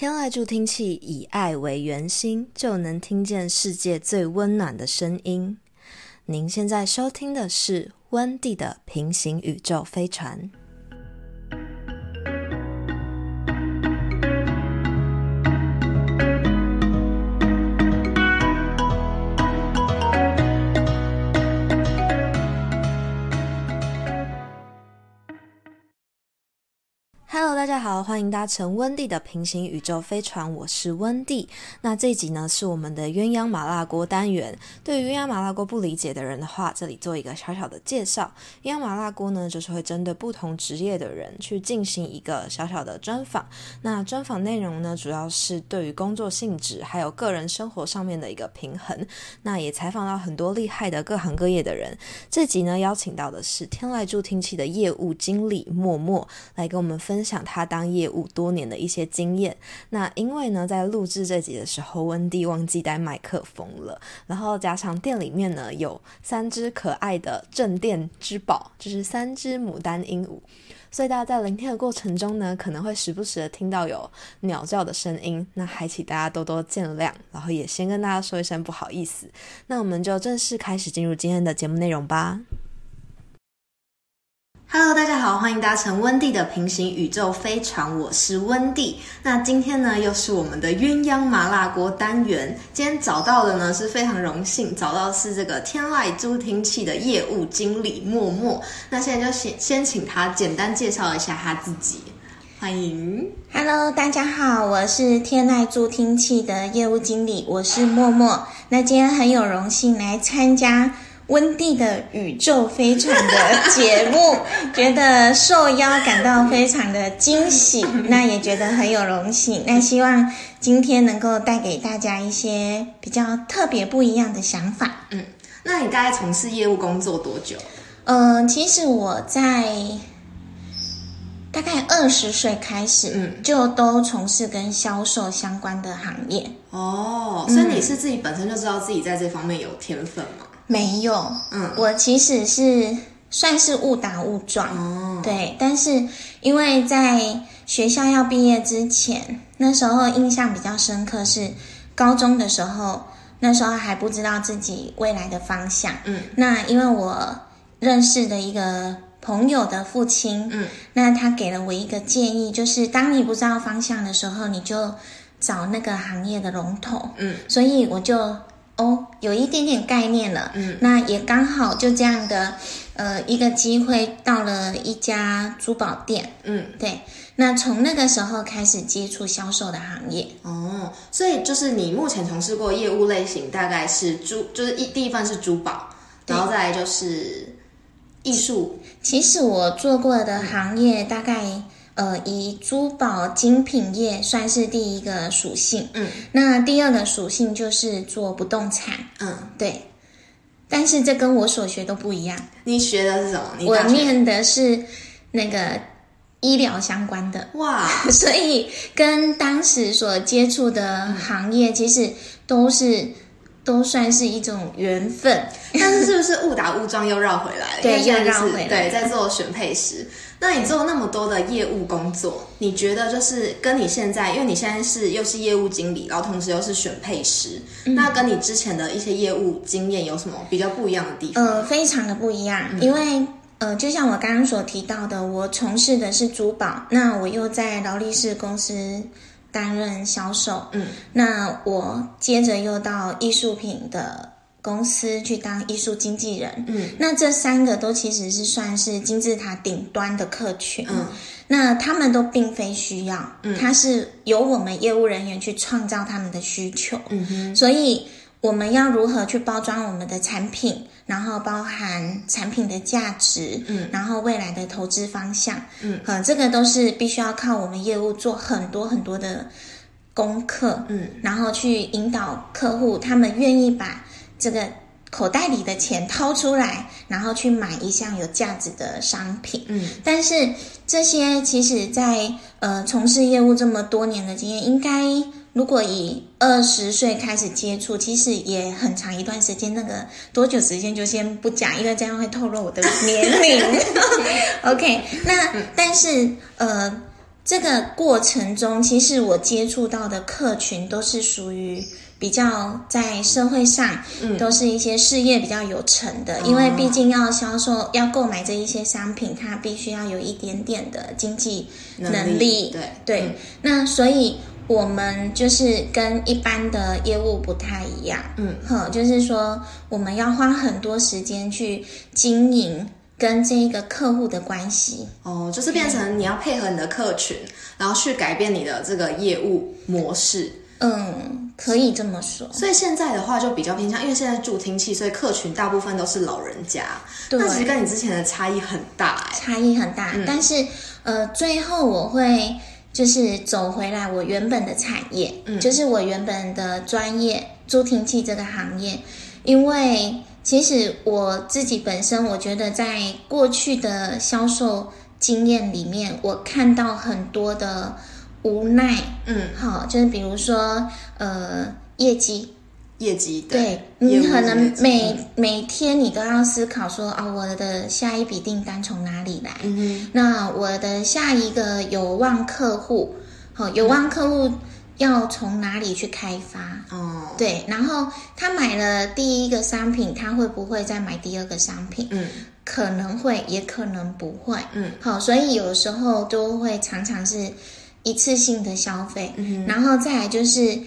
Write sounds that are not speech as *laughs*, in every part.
天籁助听器以爱为圆心，就能听见世界最温暖的声音。您现在收听的是温蒂的平行宇宙飞船。好，欢迎搭乘温蒂的平行宇宙飞船，我是温蒂。那这一集呢是我们的鸳鸯麻辣锅单元。对于鸳鸯麻辣锅不理解的人的话，这里做一个小小的介绍。鸳鸯麻辣锅呢，就是会针对不同职业的人去进行一个小小的专访。那专访内容呢，主要是对于工作性质还有个人生活上面的一个平衡。那也采访到很多厉害的各行各业的人。这集呢，邀请到的是天籁助听器的业务经理默默来跟我们分。分享他当业务多年的一些经验。那因为呢，在录制这集的时候，温蒂忘记带麦克风了，然后加上店里面呢有三只可爱的镇店之宝，就是三只牡丹鹦鹉，所以大家在聆听的过程中呢，可能会时不时的听到有鸟叫的声音，那还请大家多多见谅。然后也先跟大家说一声不好意思。那我们就正式开始进入今天的节目内容吧。Hello，大家好，欢迎搭乘温蒂的平行宇宙飞船，我是温蒂。那今天呢，又是我们的鸳鸯麻辣锅单元。今天找到的呢，是非常荣幸找到是这个天籁助听器的业务经理默默。那现在就先先请他简单介绍一下他自己，欢迎。Hello，大家好，我是天籁助听器的业务经理，我是默默。那今天很有荣幸来参加。温蒂的宇宙飞船的节目，*laughs* 觉得受邀感到非常的惊喜，那也觉得很有荣幸。那希望今天能够带给大家一些比较特别不一样的想法。嗯，那你大概从事业务工作多久？嗯，其实我在大概二十岁开始，嗯，就都从事跟销售相关的行业。哦，所以你是自己本身就知道自己在这方面有天分吗？没有，嗯，我其实是算是误打误撞，哦，对，但是因为在学校要毕业之前，那时候印象比较深刻是高中的时候，那时候还不知道自己未来的方向，嗯，那因为我认识的一个朋友的父亲，嗯，那他给了我一个建议，就是当你不知道方向的时候，你就找那个行业的龙头，嗯，所以我就。哦，有一点点概念了，嗯，那也刚好就这样的，呃，一个机会到了一家珠宝店，嗯，对，那从那个时候开始接触销售的行业，哦，所以就是你目前从事过业务类型大概是珠，就是一第一份是珠宝，然后再来就是艺术，其实我做过的行业大概。呃，以珠宝精品业算是第一个属性，嗯，那第二个属性就是做不动产，嗯，对，但是这跟我所学都不一样。你学的是什么？我念的是那个医疗相关的，哇，*laughs* 所以跟当时所接触的行业其实都是都算是一种缘分，*laughs* 但是是不是误打误撞又绕回来？*laughs* 对，又绕回来，对，在做选配时。那你做那么多的业务工作，你觉得就是跟你现在，因为你现在是又是业务经理，然后同时又是选配师，那跟你之前的一些业务经验有什么比较不一样的地方？呃，非常的不一样，因为呃，就像我刚刚所提到的，我从事的是珠宝，那我又在劳力士公司担任销售，嗯，那我接着又到艺术品的。公司去当艺术经纪人，嗯，那这三个都其实是算是金字塔顶端的客群，嗯，那他们都并非需要，嗯，它是由我们业务人员去创造他们的需求，嗯哼，所以我们要如何去包装我们的产品，然后包含产品的价值，嗯，然后未来的投资方向，嗯，呃，这个都是必须要靠我们业务做很多很多的功课，嗯，然后去引导客户，他们愿意把。这个口袋里的钱掏出来，然后去买一项有价值的商品。嗯，但是这些其实，在呃从事业务这么多年的经验，应该如果以二十岁开始接触，其实也很长一段时间。那个多久时间就先不讲，因为这样会透露我的年龄。*laughs* OK，那但是呃。这个过程中，其实我接触到的客群都是属于比较在社会上，嗯，都是一些事业比较有成的，因为毕竟要销售、要购买这一些商品，它必须要有一点点的经济能力，对对。那所以我们就是跟一般的业务不太一样，嗯，呵，就是说我们要花很多时间去经营。跟这一个客户的关系哦，就是变成你要配合你的客群，然后去改变你的这个业务模式。嗯，可以这么说。所以现在的话就比较偏向，因为现在助听器，所以客群大部分都是老人家。那其实跟你之前的差异很大，差异很大。但是呃，最后我会就是走回来我原本的产业，嗯就是我原本的专业助听器这个行业，因为。其实我自己本身，我觉得在过去的销售经验里面，我看到很多的无奈。嗯，好，就是比如说，呃，业绩，业绩，对你可能每每天你都要思考说啊，我的下一笔订单从哪里来？嗯那我的下一个有望客户，好，有望客户。要从哪里去开发？哦，对，然后他买了第一个商品，他会不会再买第二个商品？嗯，可能会，也可能不会。嗯，好，所以有时候都会常常是一次性的消费。嗯，然后再来就是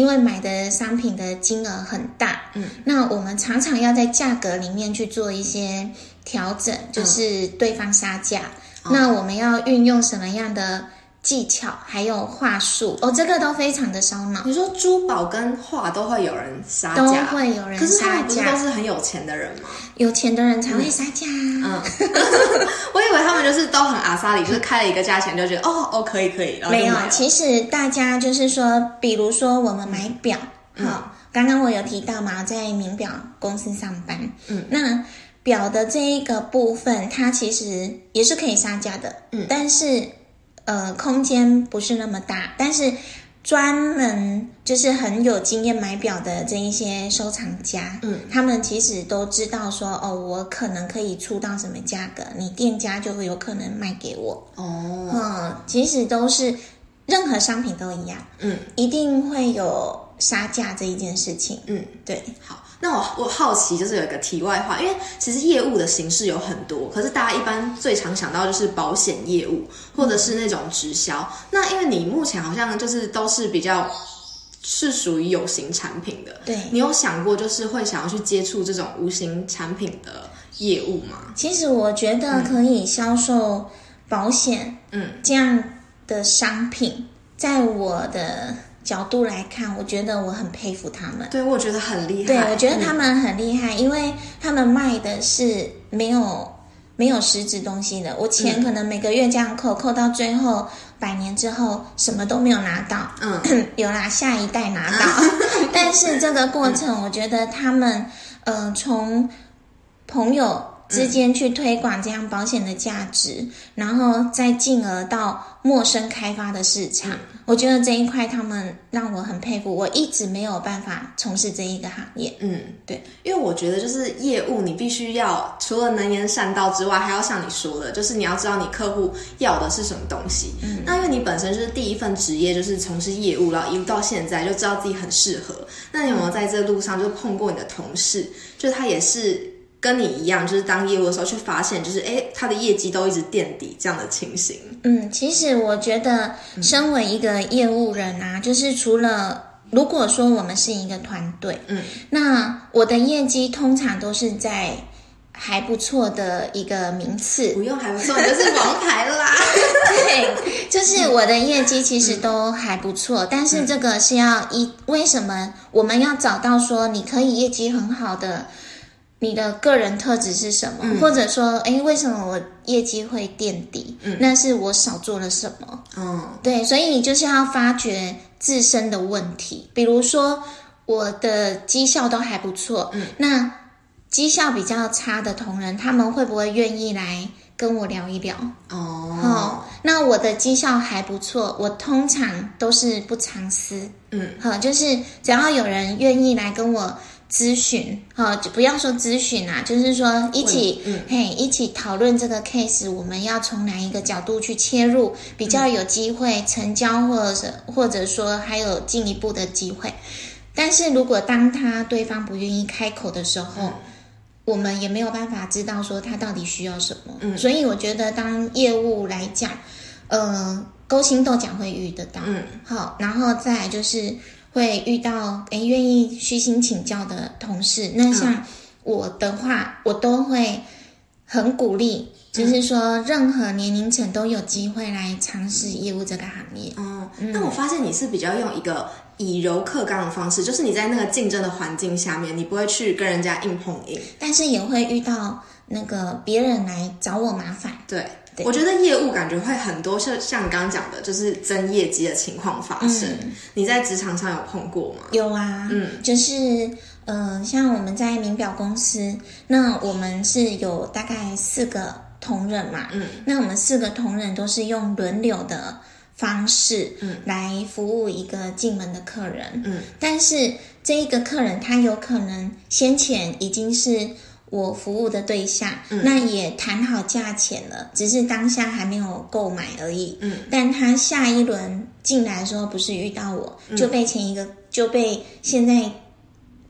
因为买的商品的金额很大，嗯，那我们常常要在价格里面去做一些调整，就是对方杀价，那我们要运用什么样的？技巧还有话术哦，这个都非常的烧脑。你说珠宝跟画都会有人杀价，都会有人杀价，不是都是很有钱的人吗？有钱的人才会杀价。嗯，*laughs* 我以为他们就是都很阿萨里，就是开了一个价钱就觉得哦哦可以可以。没有，其实大家就是说，比如说我们买表，好，刚刚我有提到嘛，在名表公司上班，嗯，那表的这一个部分，它其实也是可以杀价的，嗯，但是。呃，空间不是那么大，但是专门就是很有经验买表的这一些收藏家，嗯，他们其实都知道说，哦，我可能可以出到什么价格，你店家就会有可能卖给我。哦，嗯，其实都是任何商品都一样，嗯，一定会有杀价这一件事情。嗯，对，好。那我我好奇，就是有一个题外话，因为其实业务的形式有很多，可是大家一般最常想到就是保险业务，或者是那种直销。那因为你目前好像就是都是比较是属于有形产品的，对你有想过就是会想要去接触这种无形产品的业务吗？其实我觉得可以销售保险，嗯，这样的商品，在我的。角度来看，我觉得我很佩服他们。对，我觉得很厉害。对，我觉得他们很厉害，因为他们卖的是没有没有实质东西的。我钱可能每个月这样扣，扣到最后百年之后什么都没有拿到。嗯，*clears throat* 有啦，下一代拿到。*laughs* 但是这个过程，我觉得他们呃，从朋友之间去推广这样保险的价值，然后再进而到。陌生开发的市场，我觉得这一块他们让我很佩服。我一直没有办法从事这一个行业。嗯，对，因为我觉得就是业务，你必须要除了能言善道之外，还要像你说的，就是你要知道你客户要的是什么东西。嗯，那因为你本身就是第一份职业就是从事业务，然后一路到现在就知道自己很适合。那你有没有在这路上就碰过你的同事，就是他也是？跟你一样，就是当业务的时候，却发现就是哎，他的业绩都一直垫底这样的情形。嗯，其实我觉得，身为一个业务人啊，就是除了如果说我们是一个团队，嗯，那我的业绩通常都是在还不错的一个名次，不用还不错，就是王牌啦。*laughs* 对，就是我的业绩其实都还不错，但是这个是要一为什么我们要找到说你可以业绩很好的。你的个人特质是什么？或者说，哎，为什么我业绩会垫底？嗯，那是我少做了什么？嗯，对，所以你就是要发掘自身的问题。比如说，我的绩效都还不错，嗯，那绩效比较差的同仁，他们会不会愿意来跟我聊一聊？哦，好，那我的绩效还不错，我通常都是不藏私，嗯，好，就是只要有人愿意来跟我。咨询，哈，就不要说咨询啊，就是说一起，嘿，一起讨论这个 case，我们要从哪一个角度去切入，比较有机会成交，或者是或者说还有进一步的机会。但是如果当他对方不愿意开口的时候，我们也没有办法知道说他到底需要什么。嗯，所以我觉得当业务来讲，呃，勾心斗角会遇得到，嗯，好，然后再来就是。会遇到诶愿意虚心请教的同事，那像我的话，我都会很鼓励，就是说任何年龄层都有机会来尝试业务这个行业。哦，那我发现你是比较用一个以柔克刚的方式，就是你在那个竞争的环境下面，你不会去跟人家硬碰硬，但是也会遇到那个别人来找我麻烦。对。我觉得业务感觉会很多，像像你刚刚讲的，就是争业绩的情况发生。你在职场上有碰过吗？有啊，嗯，就是呃，像我们在名表公司，那我们是有大概四个同仁嘛，嗯，那我们四个同仁都是用轮流的方式，嗯，来服务一个进门的客人，嗯，但是这一个客人他有可能先前已经是。我服务的对象，那也谈好价钱了，只是当下还没有购买而已。嗯，但他下一轮进来的时候，不是遇到我，就被前一个就被现在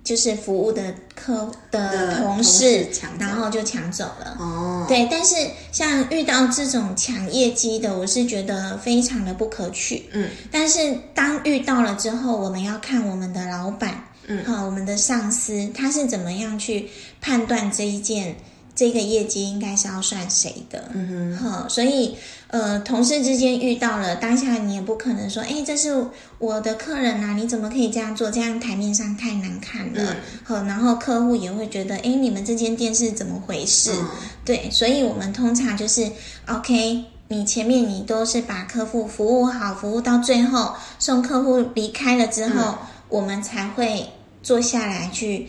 就是服务的客的同事抢，然后就抢走了。哦，对，但是像遇到这种抢业绩的，我是觉得非常的不可取。嗯，但是当遇到了之后，我们要看我们的老板。嗯，好，我们的上司他是怎么样去判断这一件这个业绩应该是要算谁的？嗯哼，好，所以呃，同事之间遇到了当下，你也不可能说，哎，这是我的客人呐，你怎么可以这样做？这样台面上太难看了。好，然后客户也会觉得，哎，你们这间店是怎么回事？对，所以我们通常就是 OK，你前面你都是把客户服务好，服务到最后送客户离开了之后，我们才会。坐下来去，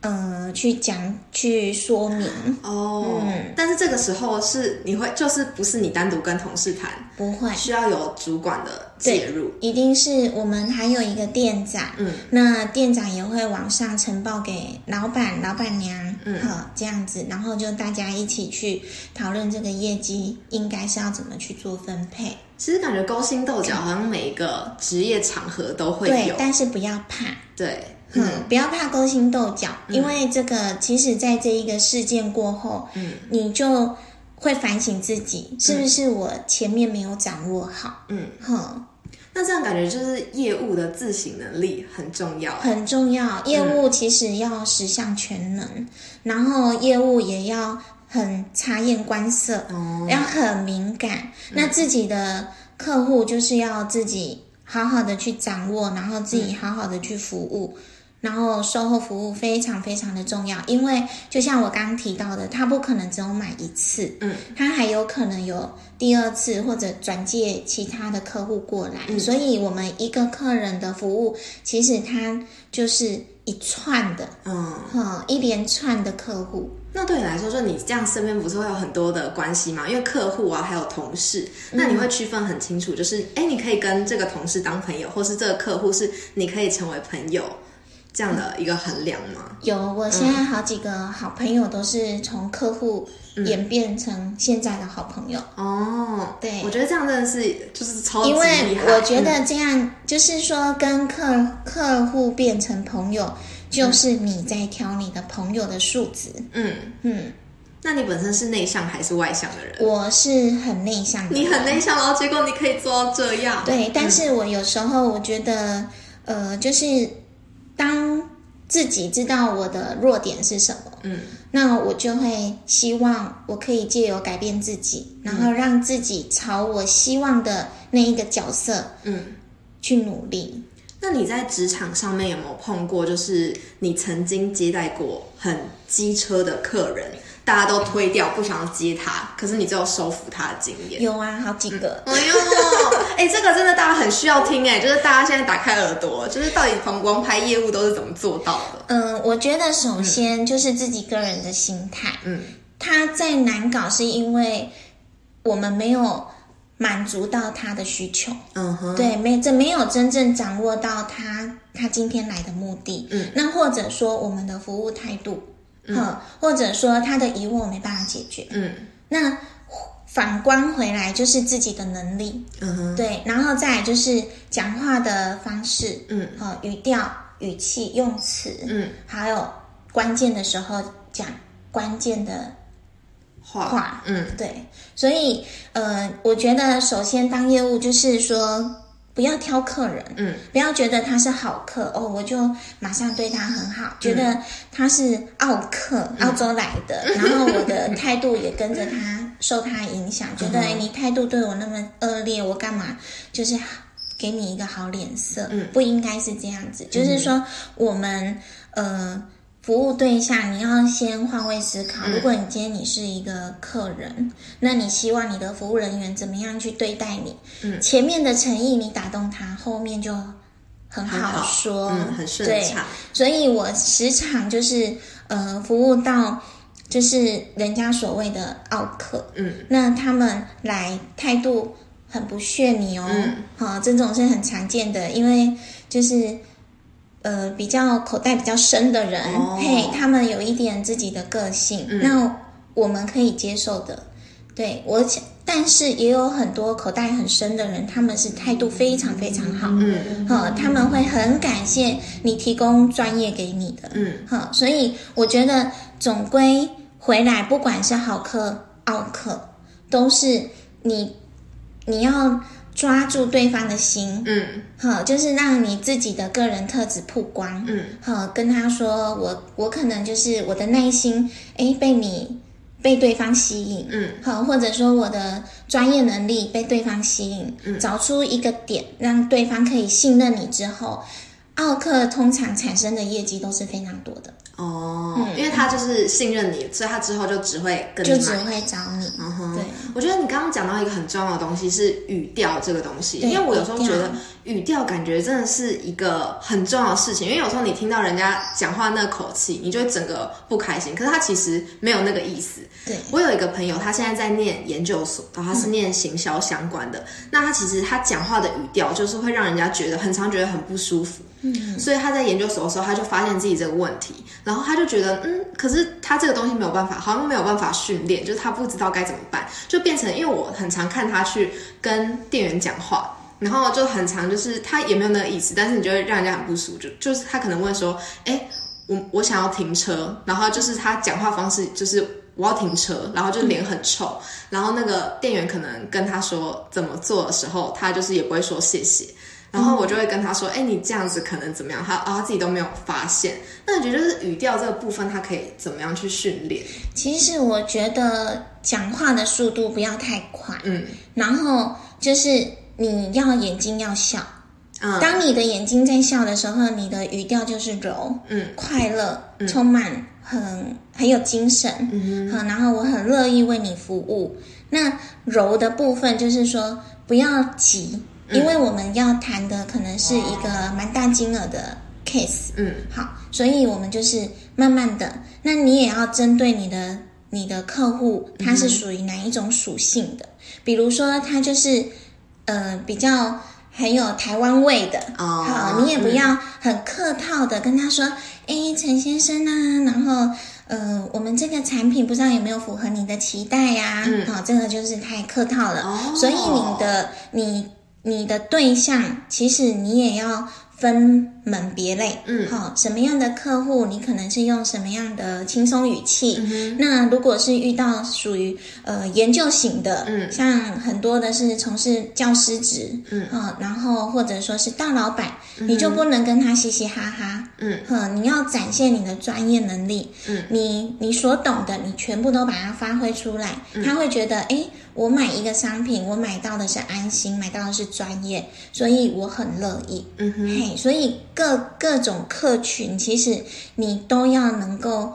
呃，去讲去说明。哦。嗯，但是这个时候是你会就是不是你单独跟同事谈，不会。需要有主管的介入，一定是我们还有一个店长，嗯，那店长也会往上呈报给老板、老板娘，嗯，好这样子，然后就大家一起去讨论这个业绩应该是要怎么去做分配。其实感觉勾心斗角好像每一个职业场合都会有，但是不要怕，对。嗯，不要怕勾心斗角，因为这个其实，在这一个事件过后，嗯，你就会反省自己，是不是我前面没有掌握好？嗯，哼，那这样感觉就是业务的自省能力很重要，很重要。业务其实要十项全能，然后业务也要很察言观色，哦，要很敏感。那自己的客户就是要自己好好的去掌握，然后自己好好的去服务。然后售后服务非常非常的重要，因为就像我刚刚提到的，他不可能只有买一次，嗯，他还有可能有第二次或者转介其他的客户过来，所以我们一个客人的服务其实他就是一串的，嗯，哈，一连串的客户。那对你来说，就你这样身边不是会有很多的关系吗？因为客户啊，还有同事，那你会区分很清楚，就是哎，你可以跟这个同事当朋友，或是这个客户是你可以成为朋友。这样的一个衡量吗？有，我现在好几个好朋友都是从客户演变成现在的好朋友。哦，对，我觉得这样真的是就是超级因为我觉得这样就是说，跟客客户变成朋友，就是你在挑你的朋友的数值。嗯嗯，那你本身是内向还是外向的人？我是很内向的。你很内向，然后结果你可以做到这样。对，但是我有时候我觉得，呃，就是。当自己知道我的弱点是什么，嗯，那我就会希望我可以借由改变自己，然后让自己朝我希望的那一个角色，嗯，去努力。那你在职场上面有没有碰过，就是你曾经接待过很机车的客人？大家都推掉，不想要接他，可是你只有收服他的经验有啊，好几个。哎呦，*laughs* 哎，这个真的大家很需要听哎，就是大家现在打开耳朵，就是到底从王牌业务都是怎么做到的？嗯，我觉得首先就是自己个人的心态。嗯，他在难搞是因为我们没有。满足到他的需求。嗯哼，对，没这没有真正掌握到他他今天来的目的。嗯，那或者说我们的服务态度，嗯，或者说他的疑问我没办法解决。嗯，那反观回来就是自己的能力。嗯哼，对，然后再来就是讲话的方式，嗯，呃，语调、语气、用词，嗯，还有关键的时候讲关键的话，话，嗯，对，所以呃，我觉得首先当业务就是说不要挑客人，嗯，不要觉得他是好客哦，我就马上对他很好，嗯。觉得他是澳客，澳洲来的，*laughs* 然后我的态度也跟着他受他影响，觉得你态度对我那么恶劣，我干嘛？就是给你一个好脸色？嗯。不应该是这样子，就是说我们呃。服务对象，你要先换位思考。如果你今天你是一个客人，那你希望你的服务人员怎么样去对待你？嗯。前面的诚意你打动他，后面就很很好说，嗯，很顺对，畅，所以我时常就是呃服务到就是人家所谓的奥客，嗯，那他们来态度很不屑你哦，嗯。好、这种是很常见的，因为就是。呃，比较口袋比较深的人，哦。嘿，他们有一点自己的个性，嗯。那我们可以接受的。对我，但是也有很多口袋很深的人，他们是态度非常非常好，嗯哈、他们会很感谢你提供专业给你的，嗯。哈、所以我觉得总归回来，不管是好客、奥客，都是你你要抓住对方的心，嗯。好、就是让你自己的个人特质曝光，嗯。好，跟他说，我我可能就是我的内心，哎，被你被对方吸引，嗯。好，或者说我的专业能力被对方吸引，嗯。找出一个点，让对方可以信任你之后，奥克通常产生的业绩都是非常多的，哦，因为他就是信任你，所以他之后就只会跟你就只。会找你。嗯哼，对，我觉得你刚刚讲到一个很重要的东西是语调这个东西，因为我有时候觉得语调感觉真的是一个很重要的事情，因为有时候你听到人家讲话那口气，你就会整个不开心，可是他其实没有那个意思。对，我有一个朋友，他现在在念研究所，然后他是念行销相关的。那他其实他讲话的语调就是会让人家觉得很常觉得很不舒服。嗯，所以他在研究所的时候，他就发现自己这个问题，然后他就觉得，嗯，可是他这个东西没有办法，好像没有办法训练，就是他不知道该怎么办，就变成，因为我很常看他去跟店员讲话。然后就很常，就是他也没有那个意思，但是你就会让人家很不舒服。就就是他可能问说，哎，我我想要停车，然后就是他讲话方式就是我要停车，然后就脸很臭，然后那个店员可能跟他说怎么做的时候，他就是也不会说谢谢，然后我就会跟他说，哎、你这样子可能怎么样？他啊他自己都没有发现。那你觉得就是语调这个部分，他可以怎么样去训练？其实我觉得讲话的速度不要太快，嗯然后就是你要眼睛要笑。嗯当你的眼睛在笑的时候，你的语调就是柔、嗯快乐、充满很很有精神，嗯好，然后我很乐意为你服务。那柔的部分就是说不要急，嗯因为我们要谈的可能是一个蛮大金额的 case，嗯好，所以我们就是慢慢的。那你也要针对你的你的客户，他是属于哪一种属性的？比如说他就是呃比较很有台湾味的，哦好，你也不要很客套的跟他说，哎、陈先生啊，然后。呃，我们这个产品不知道有没有符合你的期待呀、嗯好，这个就是太客套了。哦所以你的你你的对象，其实你也要分门别类。嗯。好、什么样的客户，你可能是用什么样的轻松语气。嗯那如果是遇到属于呃研究型的，嗯。像很多的是从事教师职，嗯。啊、然后或者说是大老板，你就不能跟他嘻嘻哈哈，嗯。呵，你要展现你的专业能力，嗯。你你所懂的，你全部都把它发挥出来，嗯。他会觉得，哎，我买一个商品，我买到的是安心，买到的是专业，所以我很乐意。嗯哼。嘿，所以各各种客群，其实你都要能够，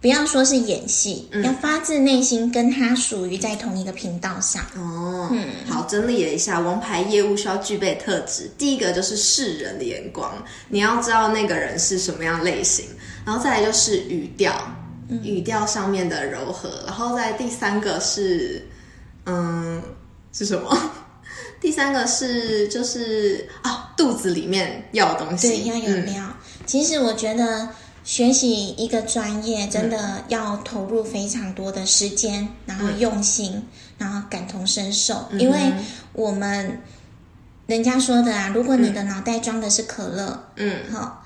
不要说是演戏，嗯要发自内心跟他属于在同一个频道上。哦，嗯好，整理了一下，王牌业务需要具备特质。第一个就是世人的眼光，你要知道那个人是什么样类型，然后再来就是语调，嗯语调上面的柔和，然后再第三个是，嗯，是什么？第三个是就是啊，肚子里面要有东西，对，要有料。其实我觉得学习一个专业真的要投入非常多的时间，然后用心，然后感同身受，因为我们人家说的啊，如果你的脑袋装的是可乐，嗯，好。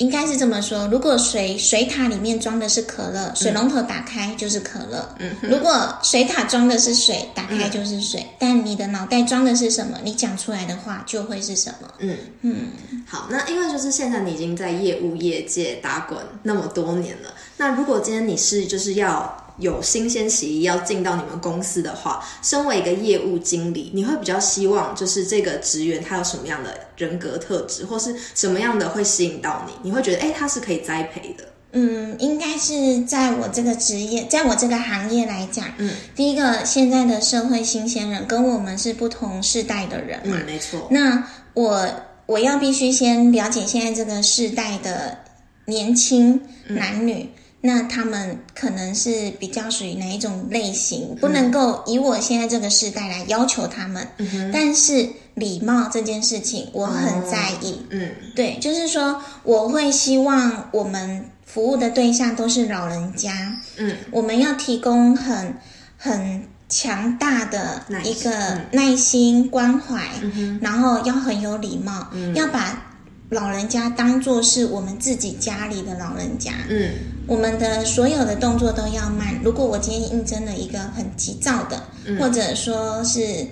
应该是这么说：如果水水塔里面装的是可乐，水龙头打开就是可乐。嗯，如果水塔装的是水，打开就是水。但你的脑袋装的是什么？你讲出来的话就会是什么？嗯嗯。好，那因为就是现在你已经在业务业界打滚那么多年了，那如果今天你是就是要。有新鲜洗衣要进到你们公司的话，身为一个业务经理，你会比较希望就是这个职员他有什么样的人格特质，或是什么样的会吸引到你？你会觉得哎，他是可以栽培的。嗯，应该是在我这个职业，在我这个行业来讲，嗯，第一个现在的社会新鲜人跟我们是不同世代的人嘛，没错。那我我要必须先了解现在这个世代的年轻男女。那他们可能是比较属于哪一种类型？不能够以我现在这个时代来要求他们。但是礼貌这件事情，我很在意。嗯，对，就是说我会希望我们服务的对象都是老人家。嗯，我们要提供很很强大的一个耐心关怀，然后要很有礼貌，要把。老人家当做是我们自己家里的老人家，嗯，我们的所有的动作都要慢。如果我今天应征了一个很急躁的，或者说是，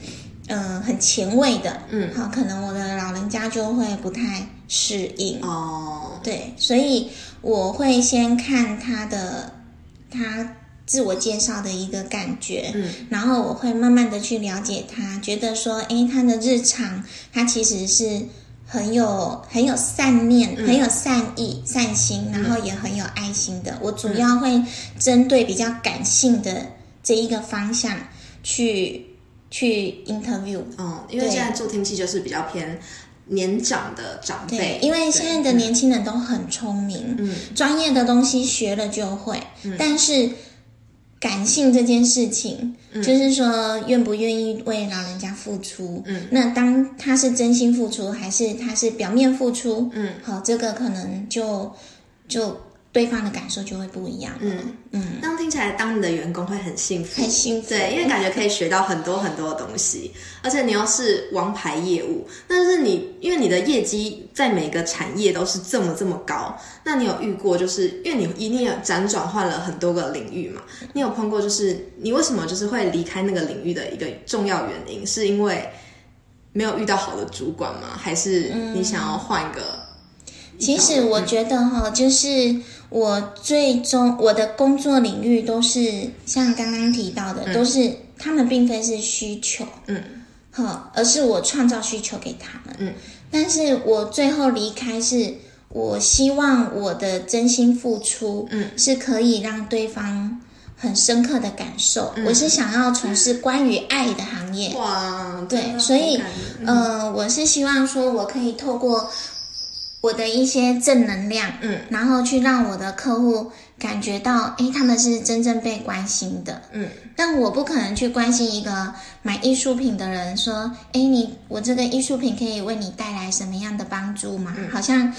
嗯，很前卫的，嗯，好，可能我的老人家就会不太适应。哦，对，所以我会先看他的他自我介绍的一个感觉，嗯，然后我会慢慢的去了解他，觉得说，哎，他的日常他其实是。很有很有善念，很有善意、善心，然后也很有爱心的。我主要会针对比较感性的这一个方向去去 interview。哦，因为现在助听器就是比较偏年长的长辈，因为现在的年轻人都很聪明，嗯，专业的东西学了就会，但是。感性这件事情，就是说愿不愿意为老人家付出。嗯，那当他是真心付出，还是他是表面付出？嗯，好，这个可能就就。对方的感受就会不一样。嗯嗯，那听起来当你的员工会很幸福，很幸福。对，因为感觉可以学到很多很多的东西，而且你又是王牌业务，但是你因为你的业绩在每个产业都是这么这么高，那你有遇过就是因为你一定有辗转换了很多个领域嘛？你有碰过就是你为什么就是会离开那个领域的一个重要原因，是因为没有遇到好的主管吗？还是你想要换一个？其实我觉得哈，就是。我最终我的工作领域都是像刚刚提到的，都是他们并非是需求，嗯，好，而是我创造需求给他们，嗯，但是我最后离开是，我希望我的真心付出，嗯，是可以让对方很深刻的感受，我是想要从事关于爱的行业，哇，对，所以，呃，我是希望说我可以透过。我的一些正能量，嗯，然后去让我的客户感觉到，诶，他们是真正被关心的，嗯。但我不可能去关心一个买艺术品的人，说，诶，你我这个艺术品可以为你带来什么样的帮助吗？好像。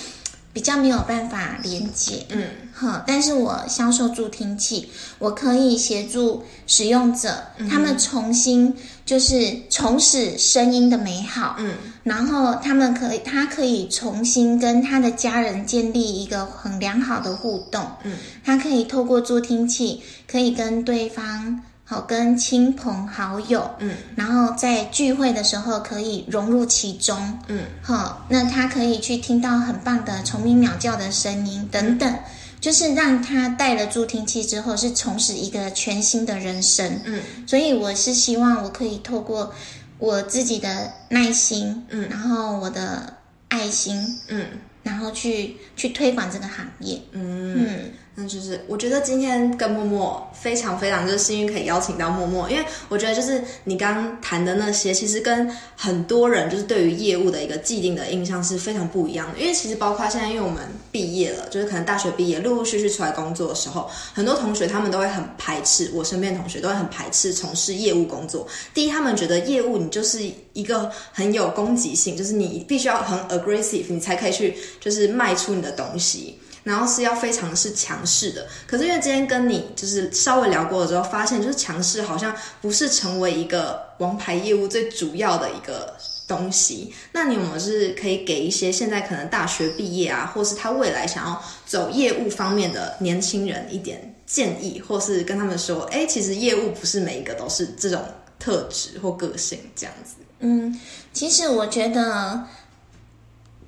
比较没有办法连接，嗯，好，但是我销售助听器，我可以协助使用者，他们重新就是重拾声音的美好，嗯，然后他们可以，他可以重新跟他的家人建立一个很良好的互动，嗯，他可以透过助听器，可以跟对方。好，跟亲朋好友，嗯，然后在聚会的时候可以融入其中，嗯，好，那他可以去听到很棒的虫鸣鸟叫的声音等等，就是让他带了助听器之后是重拾一个全新的人生，嗯，所以我是希望我可以透过我自己的耐心，嗯，然后我的爱心，嗯。然后去去推广这个行业。嗯。那就是我觉得今天跟默默非常非常就是幸运可以邀请到默默，因为我觉得就是你刚刚谈的那些，其实跟很多人就是对于业务的一个既定的印象是非常不一样的。因为其实包括现在，因为我们毕业了，就是可能大学毕业，陆陆续续出来工作的时候，很多同学他们都会很排斥，我身边同学都会很排斥从事业务工作。第一，他们觉得业务你就是一个很有攻击性，就是你必须要很 aggressive，你才可以去就是卖出你的东西。然后是要非常是强势的，可是因为今天跟你就是稍微聊过了之后，发现就是强势好像不是成为一个王牌业务最主要的一个东西。那你有没有是可以给一些现在可能大学毕业啊，或是他未来想要走业务方面的年轻人一点建议，或是跟他们说，哎，其实业务不是每一个都是这种特质或个性这样子。嗯，其实我觉得。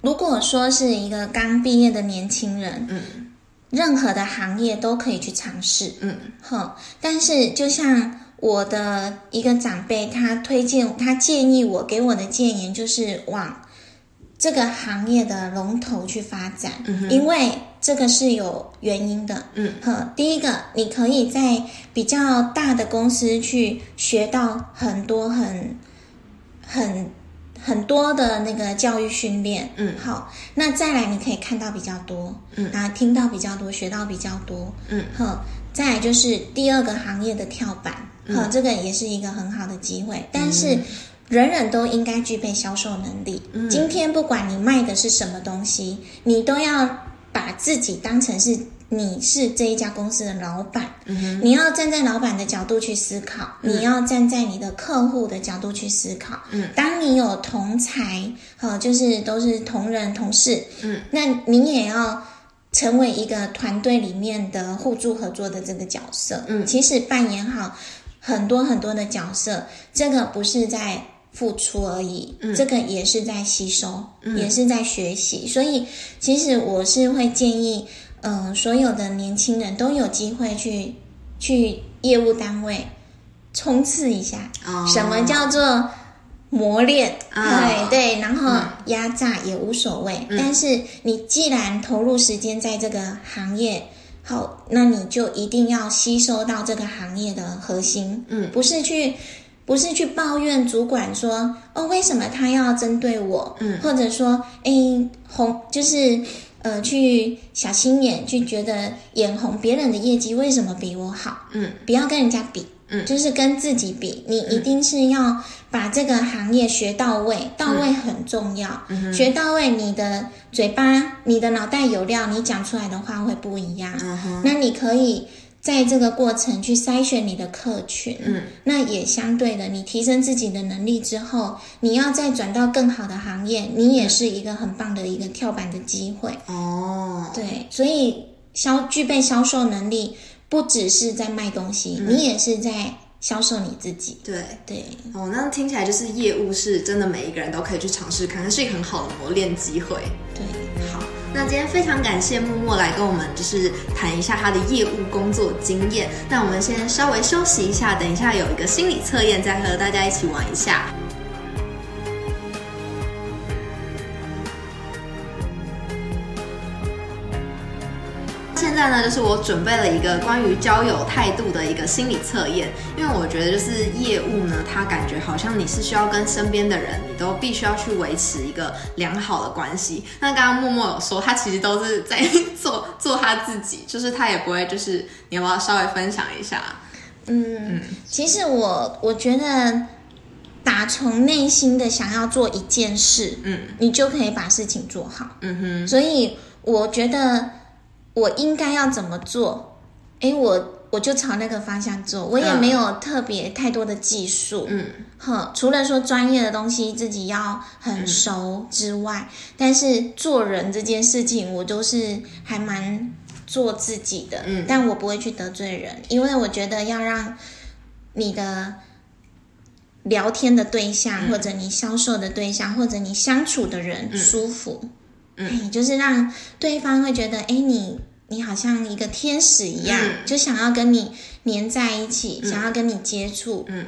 如果说是一个刚毕业的年轻人，嗯，任何的行业都可以去尝试，嗯，哼。但是就像我的一个长辈，他推荐，他建议我给我的建言就是往这个行业的龙头去发展，嗯因为这个是有原因的，嗯，呵。第一个，你可以在比较大的公司去学到很多很很。很多的那个教育训练，嗯，好，那再来你可以看到比较多，嗯，然后听到比较多，学到比较多，嗯，好，再来就是第二个行业的跳板，好，这个也是一个很好的机会，但是人人都应该具备销售能力。今天不管你卖的是什么东西，你都要把自己当成是。你是这一家公司的老板，你要站在老板的角度去思考，你要站在你的客户的角度去思考。嗯，当你有同才，哈，就是都是同仁同事，嗯，那你也要成为一个团队里面的互助合作的这个角色。嗯，其实扮演好很多很多的角色，这个不是在付出而已，这个也是在吸收，也是在学习。所以，其实我是会建议。嗯，所有的年轻人都有机会去去业务单位冲刺一下。哦，什么叫做磨练？对对，然后压榨也无所谓。但是你既然投入时间在这个行业，好，那你就一定要吸收到这个行业的核心。嗯，不是去不是去抱怨主管说哦，为什么他要针对我？嗯，或者说哎红就是。呃，去小心眼，去觉得眼红别人的业绩为什么比我好？嗯，不要跟人家比，嗯，就是跟自己比。你一定是要把这个行业学到位，到位很重要。学到位，你的嘴巴、你的脑袋有料，你讲出来的话会不一样。那你可以。在这个过程去筛选你的客群，嗯，那也相对的，你提升自己的能力之后，你要再转到更好的行业，你也是一个很棒的一个跳板的机会哦。对，所以销具备销售能力，不只是在卖东西，你也是在销售你自己。对对哦，那听起来就是业务是真的，每一个人都可以去尝试看，是一个很好的磨练机会。对，好。那今天非常感谢默默来跟我们，就是谈一下他的业务工作经验。那我们先稍微休息一下，等一下有一个心理测验，再和大家一起玩一下。现在呢，就是我准备了一个关于交友态度的一个心理测验，因为我觉得就是业务呢，它感觉好像你是需要跟身边的人，你都必须要去维持一个良好的关系。那刚刚默默有说，他其实都是在 *laughs* 做做他自己，就是他也不会，就是你要不要稍微分享一下？嗯，其实我我觉得打从内心的想要做一件事，嗯，你就可以把事情做好。嗯哼，所以我觉得。我应该要怎么做？哎，我我就朝那个方向做。我也没有特别太多的技术，嗯，呵，除了说专业的东西自己要很熟之外，但是做人这件事情，我都是还蛮做自己的，嗯，但我不会去得罪人，因为我觉得要让你的聊天的对象，或者你销售的对象，或者你相处的人舒服。嗯，就是让对方会觉得，哎，你你好像一个天使一样，就想要跟你黏在一起，想要跟你接触，嗯，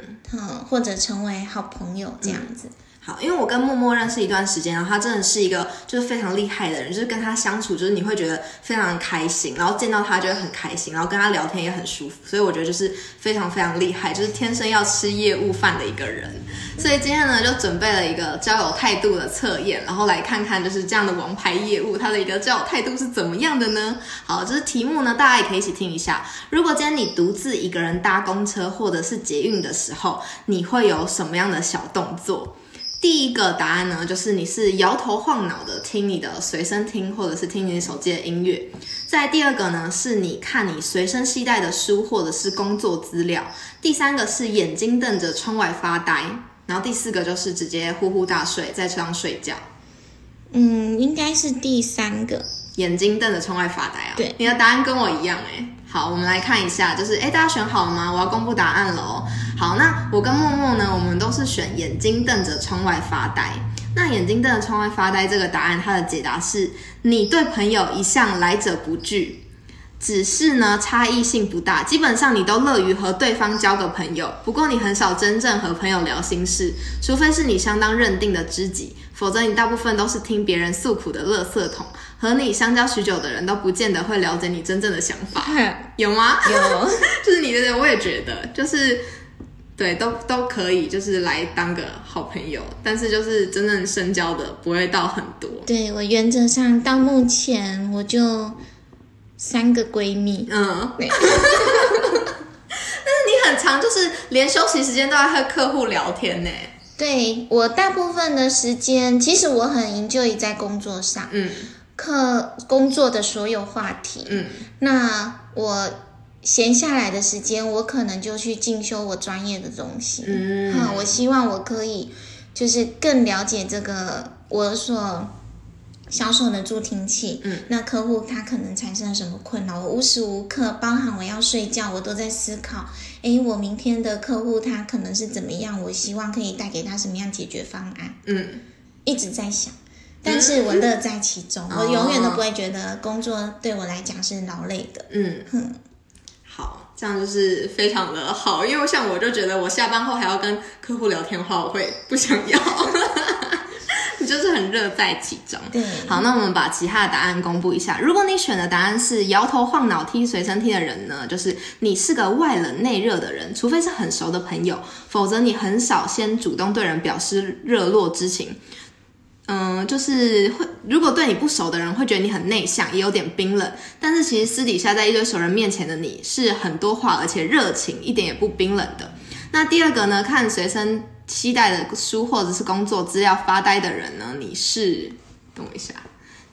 或者成为好朋友这样子。好，因为我跟默默认识一段时间，然后他真的是一个就是非常厉害的人，就是跟他相处，就是你会觉得非常开心，然后见到他就会很开心，然后跟他聊天也很舒服，所以我觉得就是非常非常厉害，就是天生要吃业务饭的一个人。所以今天呢，就准备了一个交友态度的测验，然后来看看就是这样的王牌业务，他的一个交友态度是怎么样的呢？好，就是题目呢，大家也可以一起听一下。如果今天你独自一个人搭公车或者是捷运的时候，你会有什么样的小动作？第一个答案呢，就是你是摇头晃脑的听你的随身听，或者是听你手机的音乐。在第二个呢，是你看你随身携带的书或者是工作资料。第三个是眼睛瞪着窗外发呆，然后第四个就是直接呼呼大睡，在车上睡觉。嗯，应该是第三个，眼睛瞪着窗外发呆啊。对，你的答案跟我一样哎。好，我们来看一下，就是哎，大家选好了吗？我要公布答案了哦。好，那我跟默默呢，我们都是选眼睛瞪着窗外发呆。那眼睛瞪着窗外发呆这个答案，它的解答是：你对朋友一向来者不拒，只是呢差异性不大，基本上你都乐于和对方交个朋友。不过你很少真正和朋友聊心事，除非是你相当认定的知己，否则你大部分都是听别人诉苦的垃圾桶。和你相交许久的人都不见得会了解你真正的想法，*laughs* 有吗？有，*laughs* 就是你的，我也觉得，就是对，都都可以，就是来当个好朋友，但是就是真正深交的不会到很多。对我原则上到目前我就三个闺蜜，嗯，但是你很长，就是连休息时间都在和客户聊天呢。对我大部分的时间，其实我很营救在工作上，嗯。课工作的所有话题，嗯，那我闲下来的时间，我可能就去进修我专业的东西，嗯，哈，我希望我可以就是更了解这个我所销售的助听器，嗯，那客户他可能产生了什么困扰，我无时无刻，包含我要睡觉，我都在思考，诶，我明天的客户他可能是怎么样，我希望可以带给他什么样解决方案，嗯，一直在想。但是我乐在其中，我永远都不会觉得工作对我来讲是劳累的。嗯。哼，好，这样就是非常的好，因为像我就觉得我下班后还要跟客户聊天的话，我会不想要。*laughs* 你就是很乐在其中。对，好，那我们把其他的答案公布一下。如果你选的答案是摇头晃脑听随身听的人呢，就是你是个外冷内热的人，除非是很熟的朋友，否则你很少先主动对人表示热络之情。嗯，就是会，如果对你不熟的人会觉得你很内向，也有点冰冷。但是其实私底下在一堆熟人面前的你是很多话，而且热情，一点也不冰冷的。那第二个呢，看随身期待的书或者是工作资料发呆的人呢，你是，等我一下。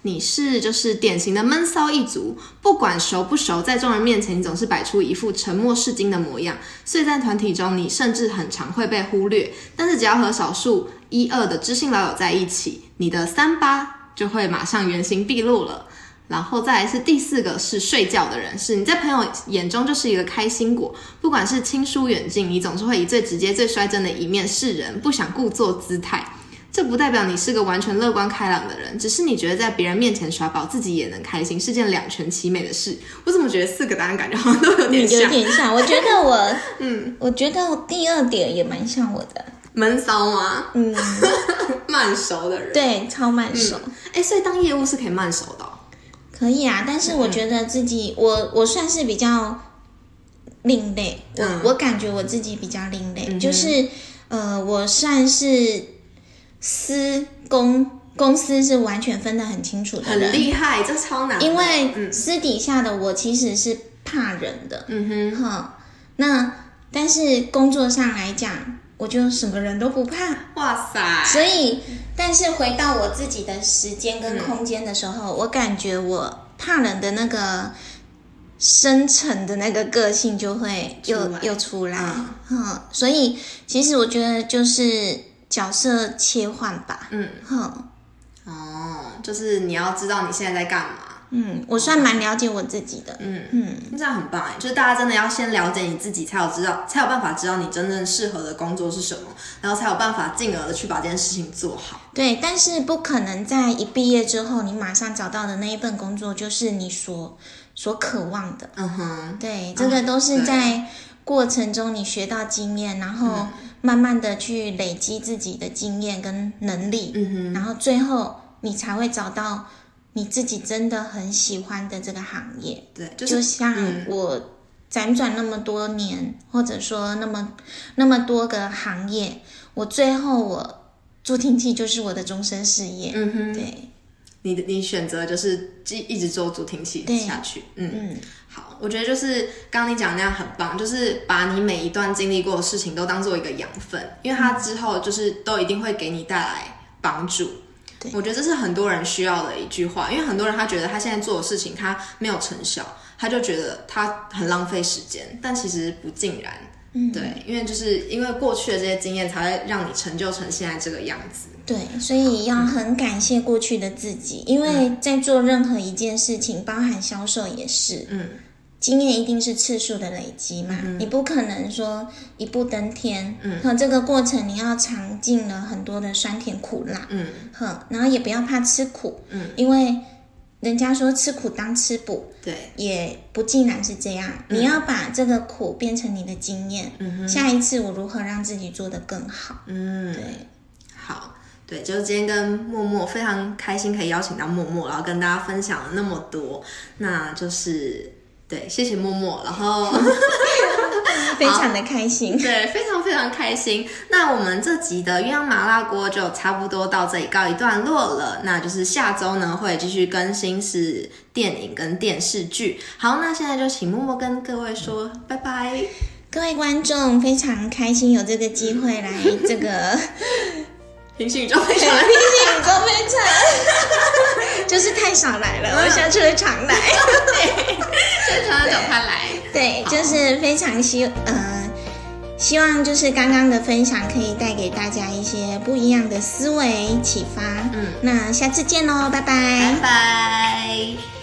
你是就是典型的闷骚一族，不管熟不熟，在众人面前你总是摆出一副沉默是金的模样，所以在团体中你甚至很常会被忽略。但是只要和少数一二的知心老友在一起，你的三八就会马上原形毕露了。然后再来是第四个是睡觉的人，是你在朋友眼中就是一个开心果，不管是亲疏远近，你总是会以最直接、最率真的一面示人，不想故作姿态。这不代表你是个完全乐观开朗的人，只是你觉得在别人面前耍宝，自己也能开心，是件两全其美的事。我怎么觉得四个答案感觉好像都有点像？有点像。我觉得我，*laughs* 嗯，我觉得第二点也蛮像我的。闷骚吗？嗯，*laughs* 慢熟的人。对，超慢熟。哎，所以当业务是可以慢熟的。可以啊，但是我觉得自己，我我算是比较另类。我我感觉我自己比较另类，就是呃，我算是。私公公司是完全分得很清楚的，很厉害，这超难。因为私底下的我其实是怕人的，嗯哼，哈。那但是工作上来讲，我就什么人都不怕。哇塞！所以，但是回到我自己的时间跟空间的时候，我感觉我怕人的那个深沉的那个个性就会又又出来，嗯。所以，其实我觉得就是。角色切换吧，嗯，哼，哦，就是你要知道你现在在干嘛，嗯，我算蛮了解我自己的，嗯嗯，这样很棒哎，就是大家真的要先了解你自己，才有知道，才有办法知道你真正适合的工作是什么，然后才有办法进而的去把这件事情做好。对，但是不可能在一毕业之后，你马上找到的那一份工作就是你所所渴望的，嗯哼，对，这个都是在过程中你学到经验，然后。慢慢的去累积自己的经验跟能力，嗯哼，然后最后你才会找到你自己真的很喜欢的这个行业。对，就像我辗转那么多年，或者说那么那么多个行业，我最后我助听器就是我的终身事业。嗯哼，对。你的你选择就是一一直做助听器下去，嗯，好，我觉得就是刚刚你讲那样很棒，就是把你每一段经历过的事情都当做一个养分，因为它之后就是都一定会给你带来帮助。我觉得这是很多人需要的一句话，因为很多人他觉得他现在做的事情他没有成效，他就觉得他很浪费时间，但其实不尽然。嗯，对，因为就是因为过去的这些经验，才会让你成就成现在这个样子。对，所以要很感谢过去的自己，因为在做任何一件事情，包含销售也是，嗯，经验一定是次数的累积嘛，你不可能说一步登天，嗯，和这个过程你要尝尽了很多的酸甜苦辣，嗯，呵，然后也不要怕吃苦，嗯，因为。人家说吃苦当吃补，对，也不尽然是这样。你要把这个苦变成你的经验，嗯下一次我如何让自己做得更好？嗯，对，好，对，就是今天跟默默非常开心，可以邀请到默默，然后跟大家分享了那么多，那就是。对，谢谢默默，然后 *laughs* 非常的开心，对，非常非常开心。那我们这集的鸳鸯麻辣锅就差不多到这里告一段落了。那就是下周呢会继续更新是电影跟电视剧。好，那现在就请默默跟各位说拜拜。各位观众，非常开心有这个机会来这个平行宇宙飞船，*laughs* 平行宇宙飞船，*laughs* 就是太少来了，我下次会常来。对经常找他来，对，就是非常希呃，希望就是刚刚的分享可以带给大家一些不一样的思维启发。嗯，那下次见喽，拜拜，拜拜。